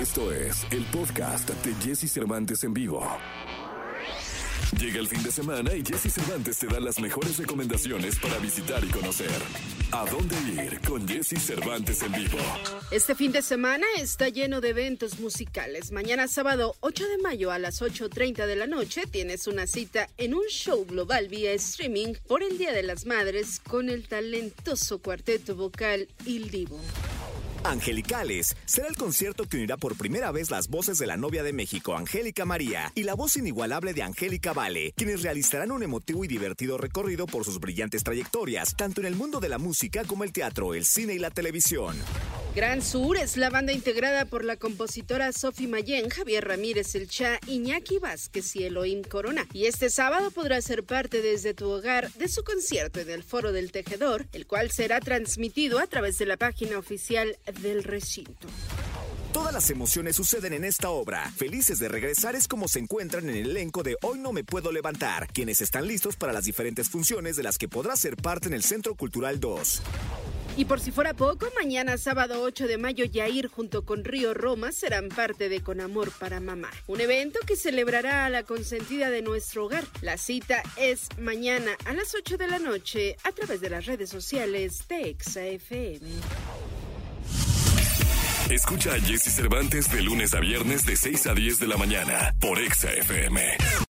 Esto es el podcast de Jesse Cervantes en vivo. Llega el fin de semana y Jesse Cervantes te da las mejores recomendaciones para visitar y conocer. ¿A dónde ir con Jesse Cervantes en vivo? Este fin de semana está lleno de eventos musicales. Mañana sábado 8 de mayo a las 8.30 de la noche tienes una cita en un show global vía streaming por el Día de las Madres con el talentoso cuarteto vocal Il Divo. Angelicales será el concierto que unirá por primera vez las voces de la novia de México, Angélica María, y la voz inigualable de Angélica Vale, quienes realizarán un emotivo y divertido recorrido por sus brillantes trayectorias, tanto en el mundo de la música como el teatro, el cine y la televisión. Gran Sur es la banda integrada por la compositora Sofi Mayen, Javier Ramírez El Cha, Iñaki Vázquez y Elohim Corona. Y este sábado podrás ser parte desde tu hogar de su concierto en el Foro del Tejedor, el cual será transmitido a través de la página oficial del recinto. Todas las emociones suceden en esta obra. Felices de regresar es como se encuentran en el elenco de Hoy no me puedo levantar, quienes están listos para las diferentes funciones de las que podrás ser parte en el Centro Cultural 2. Y por si fuera poco, mañana sábado 8 de mayo Yair junto con Río Roma serán parte de Con Amor para Mamá, un evento que celebrará a la consentida de nuestro hogar. La cita es mañana a las 8 de la noche a través de las redes sociales de ExaFM. Escucha a Jesse Cervantes de lunes a viernes de 6 a 10 de la mañana por Exa FM.